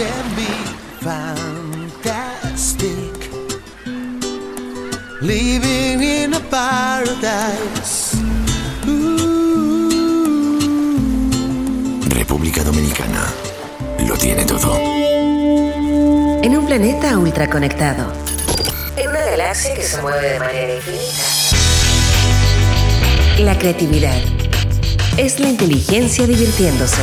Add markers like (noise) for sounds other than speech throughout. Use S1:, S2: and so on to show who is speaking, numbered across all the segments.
S1: can be fantastic. Living in a paradise.
S2: República Dominicana lo tiene todo.
S3: En un planeta ultraconectado. En una galaxia que se mueve de manera infinita. La creatividad es la inteligencia divirtiéndose.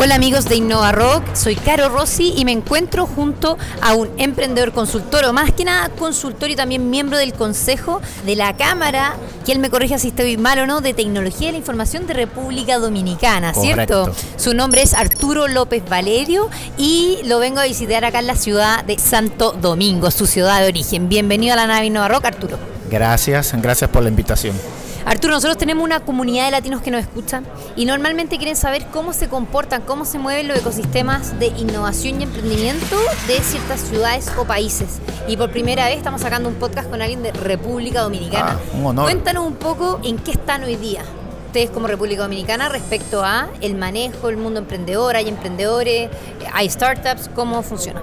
S4: Hola amigos de Innova Rock, soy Caro Rossi y me encuentro junto a un emprendedor consultor o más que nada consultor y también miembro del consejo de la Cámara, que él me corrija si estoy mal o no, de Tecnología de la Información de República Dominicana, ¿cierto?
S5: Correcto.
S4: Su nombre es Arturo López Valerio y lo vengo a visitar acá en la ciudad de Santo Domingo, su ciudad de origen. Bienvenido a la nave Innova Rock, Arturo.
S5: Gracias, gracias por la invitación.
S4: Arturo, nosotros tenemos una comunidad de latinos que nos escuchan y normalmente quieren saber cómo se comportan, cómo se mueven los ecosistemas de innovación y emprendimiento de ciertas ciudades o países. Y por primera vez estamos sacando un podcast con alguien de República Dominicana.
S5: Ah, un honor.
S4: Cuéntanos un poco en qué están hoy día ustedes como República Dominicana respecto a el manejo, el mundo emprendedor, hay emprendedores, hay startups, ¿cómo funciona?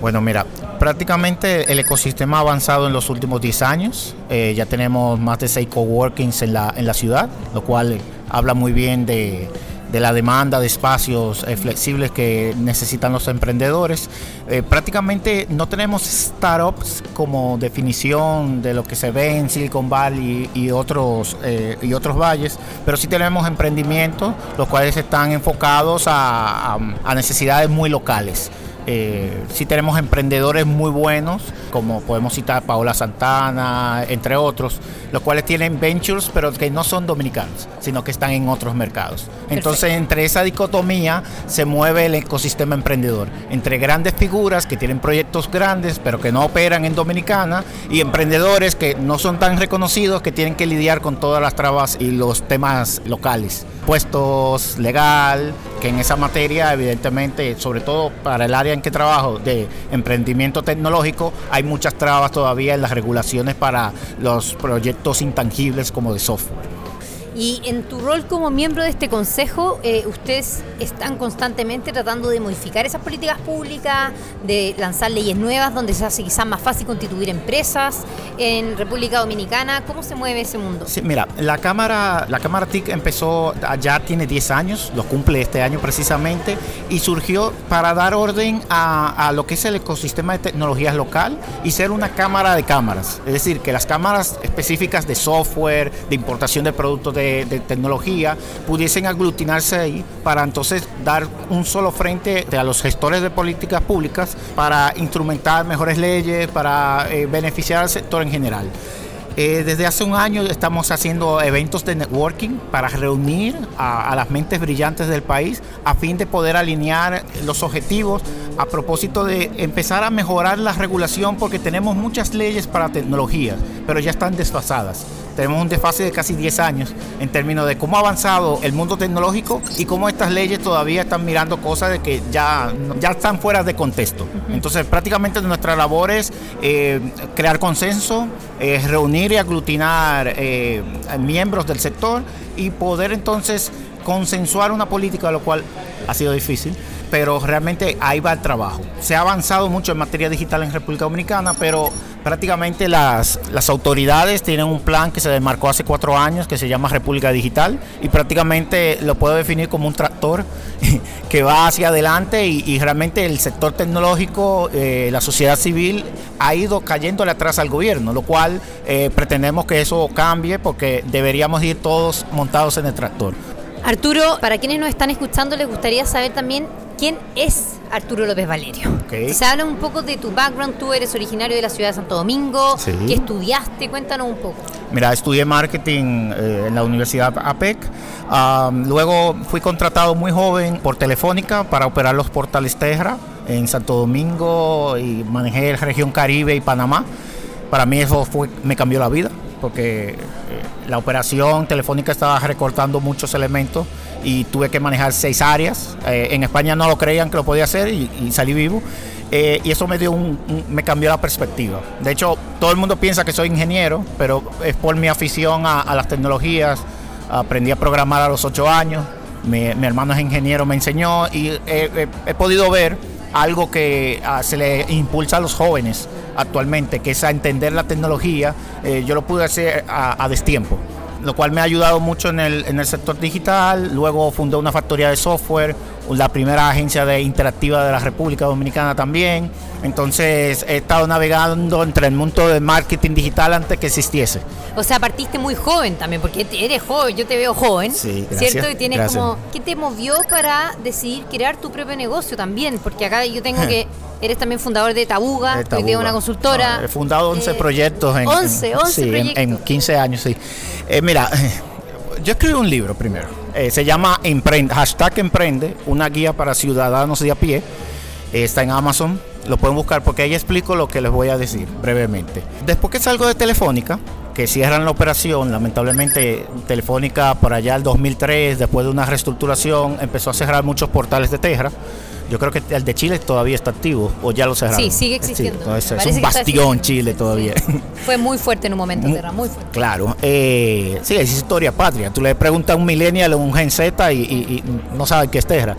S5: Bueno, mira, prácticamente el ecosistema ha avanzado en los últimos 10 años. Eh, ya tenemos más de 6 coworkings en la, en la ciudad, lo cual habla muy bien de, de la demanda de espacios eh, flexibles que necesitan los emprendedores. Eh, prácticamente no tenemos startups como definición de lo que se ve en Silicon Valley y otros, y otros valles, pero sí tenemos emprendimientos los cuales están enfocados a- a necesidades muy locales. Eh, sí tenemos emprendedores muy buenos, como podemos citar Paola Santana, entre otros, los cuales tienen ventures, pero que no son dominicanos, sino que están en otros mercados. Entonces, entre esa dicotomía se mueve el ecosistema emprendedor, entre grandes figuras que tienen proyectos grandes, pero que no operan en Dominicana, y emprendedores que no son tan reconocidos, que tienen que lidiar con todas las trabas y los temas locales. Puestos legal, que en esa materia, evidentemente, sobre todo para el área en que trabajo de emprendimiento tecnológico, hay muchas trabas todavía en las regulaciones para los proyectos intangibles como de software.
S4: Y en tu rol como miembro de este consejo, eh, ustedes están constantemente tratando de modificar esas políticas públicas, de lanzar leyes nuevas donde se hace quizás más fácil constituir empresas en República Dominicana. ¿Cómo se mueve ese mundo?
S5: Sí, mira, la cámara, la cámara TIC empezó, ya tiene 10 años, lo cumple este año precisamente, y surgió para dar orden a, a lo que es el ecosistema de tecnologías local y ser una cámara de cámaras. Es decir, que las cámaras específicas de software, de importación de productos de, de tecnología, pudiesen aglutinarse ahí para entonces dar un solo frente a los gestores de políticas públicas para instrumentar mejores leyes, para eh, beneficiar al sector en general. Eh, desde hace un año estamos haciendo eventos de networking para reunir a, a las mentes brillantes del país a fin de poder alinear los objetivos a propósito de empezar a mejorar la regulación porque tenemos muchas leyes para tecnología, pero ya están desfasadas. Tenemos un desfase de casi 10 años en términos de cómo ha avanzado el mundo tecnológico y cómo estas leyes todavía están mirando cosas de que ya, ya están fuera de contexto. Entonces, prácticamente nuestra labor es eh, crear consenso, eh, reunir y aglutinar eh, miembros del sector y poder entonces consensuar una política, lo cual ha sido difícil, pero realmente ahí va el trabajo. Se ha avanzado mucho en materia digital en República Dominicana, pero prácticamente las, las autoridades tienen un plan que se demarcó hace cuatro años que se llama República Digital y prácticamente lo puedo definir como un tractor (laughs) que va hacia adelante y, realmente el sector tecnológico, eh, la sociedad civil ha ido cayéndole atrás al gobierno, lo cual eh, pretendemos que eso cambie porque deberíamos ir todos montados en el tractor.
S4: Arturo, para quienes nos están escuchando, les gustaría saber también quién es Arturo López Valerio.
S5: Ok.
S4: Se habla un poco de tu background, tú eres originario de la ciudad de Santo Domingo,
S5: Sí.
S4: ¿qué estudiaste? Cuéntanos un poco.
S5: Mira, estudié marketing eh, en la Universidad APEC. Luego fui contratado muy joven por Telefónica para operar los portales Terra en Santo Domingo y manejé la región Caribe y Panamá. Para mí eso fue, me cambió la vida. Porque eh, la operación telefónica estaba recortando muchos elementos y tuve que manejar seis áreas. Eh, en España no lo creían que lo podía hacer y, salí vivo. Eh, y eso me dio un, me cambió la perspectiva. De hecho, todo el mundo piensa que soy ingeniero, pero es por mi afición a, las tecnologías. Aprendí a programar a los ocho años. Mi, hermano es ingeniero, me enseñó y he podido ver algo que ah, se le impulsa a los jóvenes actualmente, que es a entender la tecnología. Eh, yo lo pude hacer a, destiempo lo cual me ha ayudado mucho en el, en el sector digital. Luego fundé una factoría de software, la primera agencia de interactiva de la República Dominicana también. Entonces he estado navegando entre el mundo del marketing digital antes que existiese.
S4: O sea, partiste muy joven también, porque eres joven, yo te veo joven,
S5: Sí, gracias,
S4: ¿cierto? Y tienes
S5: gracias.
S4: como, ¿qué te movió para decidir crear tu propio negocio también? Porque acá yo tengo (laughs) que, eres también fundador de Tabuga, hoy día una consultora.
S5: No, he fundado 11
S4: Eh,
S5: proyectos en,
S4: 11,
S5: en-
S4: 11
S5: sí, en-
S4: proyectos.
S5: en 15 años, sí. Eh, mira, (laughs) yo escribí un libro primero. Eh, se llama Emprende, hashtag Emprende, una guía para ciudadanos de a pie. Eh, está en Amazon. Lo pueden buscar porque ahí explico lo que les voy a decir brevemente. Después que salgo de Telefónica, que cierran la operación, lamentablemente Telefónica por allá el 2003, después de una reestructuración, empezó a cerrar muchos portales de Tegra. Yo creo que el de Chile todavía está activo o ya lo cerraron.
S4: Sí, sigue existiendo.
S5: entonces es un bastión. Chile todavía.
S4: Sí. Fue muy fuerte en un momento, Terra, muy fuerte.
S5: Claro, eh, sí, es historia patria. Tú le preguntas a un millennial o un gen Z y, y- y no sabe qué es Terra.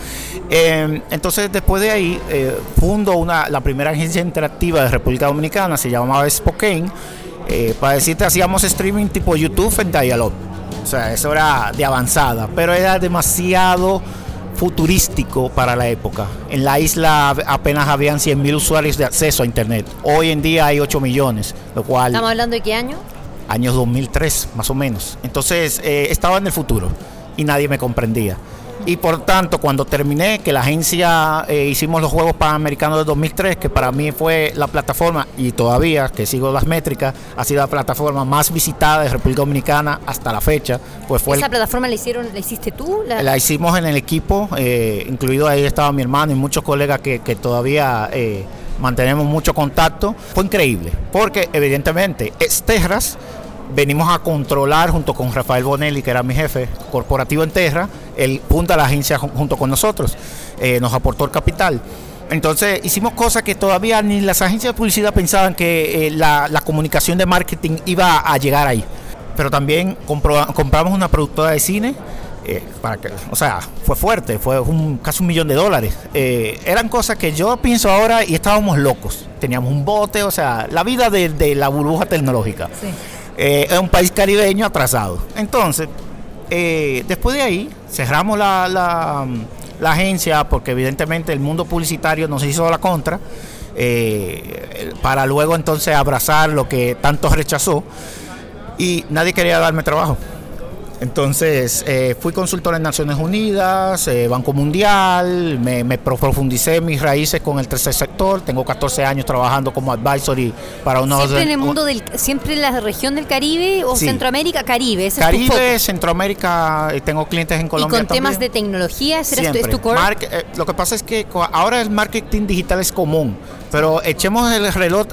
S5: Eh, entonces, después de ahí, eh, fundo una, la primera agencia interactiva de República Dominicana, se llamaba Spokane. Eh, para decirte, hacíamos streaming tipo YouTube en Dialog. O sea, eso era de avanzada, pero era demasiado futurístico para la época. En la isla apenas habían 100 mil usuarios de acceso a Internet. Hoy en día hay 8 millones, lo cual
S4: ¿Estamos hablando de qué año?
S5: años 2003 más o menos. Entonces eh, estaba en el futuro y nadie me comprendía. Y por tanto, cuando terminé, que la agencia eh, hicimos los Juegos Panamericanos de 2003, que para mí fue la plataforma, y todavía, que sigo las métricas, ha sido la plataforma más visitada de República Dominicana hasta la fecha, pues fue el-
S4: ¿Esa plataforma la hicieron, la hiciste tú? La-
S5: la hicimos en el equipo, eh, incluido ahí estaba mi hermano y muchos colegas que, que todavía eh, mantenemos mucho contacto. Fue increíble, porque evidentemente es Terras, venimos a controlar junto con Rafael Bonelli, que era mi jefe corporativo en Terra, él funda la agencia jun- junto con nosotros, eh, nos aportó el capital. Entonces hicimos cosas que todavía ni las agencias de publicidad pensaban que eh, la, comunicación de marketing iba a llegar ahí. Pero también compramos una productora de cine, eh, para que, o sea, fue fuerte, fue un, casi un millón de dólares. Eran cosas que yo pienso ahora y estábamos locos. Teníamos un bote, o sea, la vida de, de la burbuja tecnológica.
S4: Sí.
S5: Eh, es un país caribeño atrasado. Entonces, eh, después de ahí, cerramos la, la, la agencia porque evidentemente el mundo publicitario nos hizo la contra, eh, para luego entonces abrazar lo que tanto rechazó y nadie quería darme trabajo. Entonces eh, fui consultor en Naciones Unidas, eh, Banco Mundial, me, me profundicé mis raíces con el tercer sector, tengo 14 años trabajando como advisory para unos...
S4: ¿Siempre en el mundo del, siempre en la región del Caribe o
S5: Sí.
S4: Centroamérica? Caribe, ese es tu.
S5: Caribe, Centroamérica, eh, tengo clientes en
S4: Y
S5: Colombia
S4: con temas de tecnología, ¿ese eres tu- es tu core?
S5: Eh, lo que pasa es que ahora el marketing digital es común, pero echemos el reloj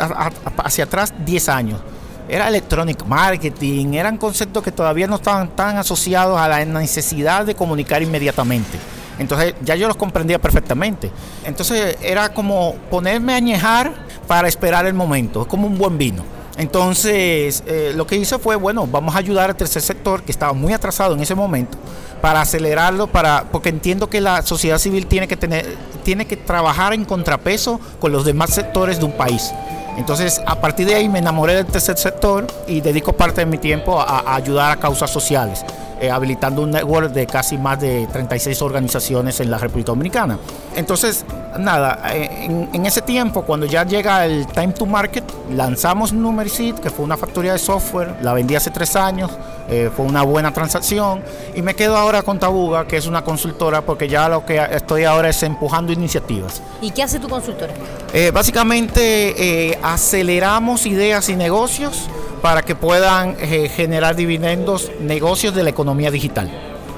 S5: hacia atrás 10 años. Era electronic marketing, eran conceptos que todavía no estaban tan asociados a la necesidad de comunicar inmediatamente. Entonces ya yo los comprendía perfectamente. Entonces era como ponerme a añejar para esperar el momento, es como un buen vino. Entonces, eh, lo que hice fue, bueno, vamos a ayudar al tercer sector, que estaba muy atrasado en ese momento, para acelerarlo, para, porque entiendo que la sociedad civil tiene que, tener, tiene que trabajar en contrapeso con los demás sectores de un país. Entonces, a partir de ahí me enamoré del tercer sector y dedico parte de mi tiempo a, ayudar a causas sociales, eh, habilitando un network de casi más de 36 organizaciones en la República Dominicana. Entonces, nada, en, en ese tiempo, cuando ya llega el time to market, lanzamos Numericid, que fue una factoría de software, la vendí hace tres años, eh, fue una buena transacción y me quedo ahora con Tabuga, que es una consultora, porque ya lo que estoy ahora es empujando iniciativas.
S4: ¿Y qué hace tu consultora?
S5: Eh, básicamente aceleramos ideas y negocios para que puedan eh, generar dividendos, negocios de la economía digital.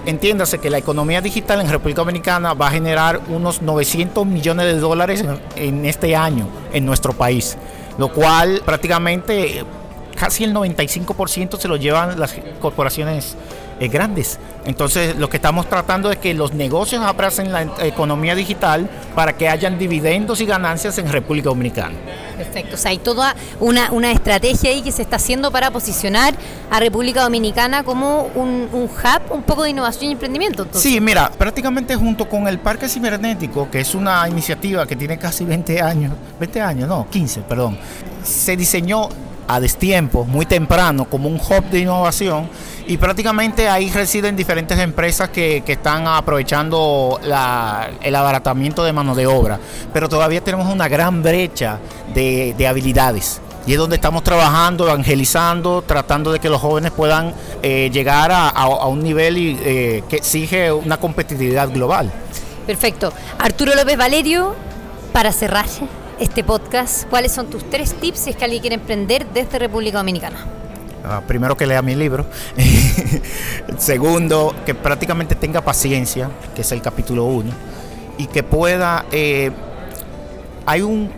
S5: Entiéndase que la economía digital en República Dominicana va a generar unos 900 millones de dólares en, en este año en nuestro país, lo cual prácticamente eh, casi el 95% se lo llevan las corporaciones eh, grandes. Entonces, lo que estamos tratando es que los negocios abracen la economía digital para que hayan dividendos y ganancias en República Dominicana.
S4: Perfecto, o sea, hay toda una, una estrategia ahí que se está haciendo para posicionar a República Dominicana como un, un hub un poco de innovación y emprendimiento. entonces.
S5: Sí, mira, prácticamente junto con el Parque Cibernético, que es una iniciativa que tiene casi 20 años, 20 años, no, 15, perdón, se diseñó a destiempo, muy temprano, como un hub de innovación y prácticamente ahí residen diferentes empresas que, que están aprovechando el abaratamiento de mano de obra, pero todavía tenemos una gran brecha de, de habilidades. Y es donde estamos trabajando, evangelizando, tratando de que los jóvenes puedan eh, llegar a, a- un nivel eh, que exige una competitividad global.
S4: Perfecto. Arturo López Valerio, para cerrar este podcast, ¿cuáles son tus tres tips si es que alguien quiere emprender desde República Dominicana?
S5: Ah, primero que lea mi libro. (laughs) Segundo, que prácticamente tenga paciencia, que es el capítulo 1. Y que pueda... eh, hay un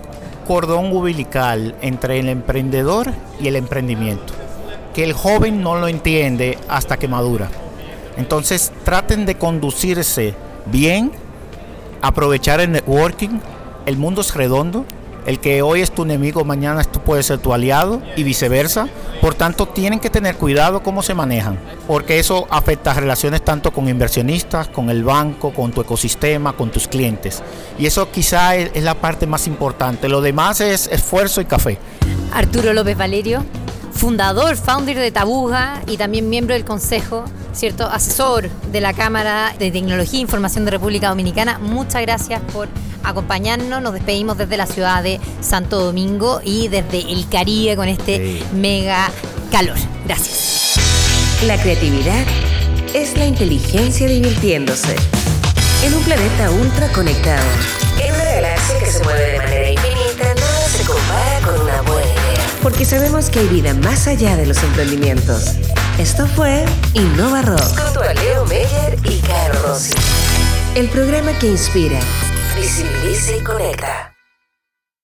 S5: cordón umbilical entre el emprendedor y el emprendimiento. Que el joven no lo entiende hasta que madura. Entonces traten de conducirse bien, aprovechar el networking. El mundo es redondo. El que hoy es tu enemigo, mañana esto puede ser tu aliado y viceversa. Por tanto, tienen que tener cuidado cómo se manejan, porque eso afecta relaciones tanto con inversionistas, con el banco, con tu ecosistema, con tus clientes. Y eso quizá es, es la parte más importante. Lo demás es esfuerzo y café.
S4: Arturo López Valerio, fundador, founder de Tabuja y también miembro del Consejo, ¿cierto? Asesor de la Cámara de Tecnología e Información de República Dominicana. Muchas gracias por acompañarnos. Nos despedimos desde la ciudad de Santo Domingo y desde el Caribe con este
S5: Sí.
S4: mega calor. Gracias.
S3: La creatividad es la inteligencia divirtiéndose. En un planeta ultra conectado. En una galaxia que se mueve de manera infinita, nada se compara con una buena idea. Porque sabemos que hay vida más allá de los emprendimientos. Esto fue Innova Rock. Junto a Leo Meyer y Caro Rossi. El programa que inspira, visibiliza y conecta.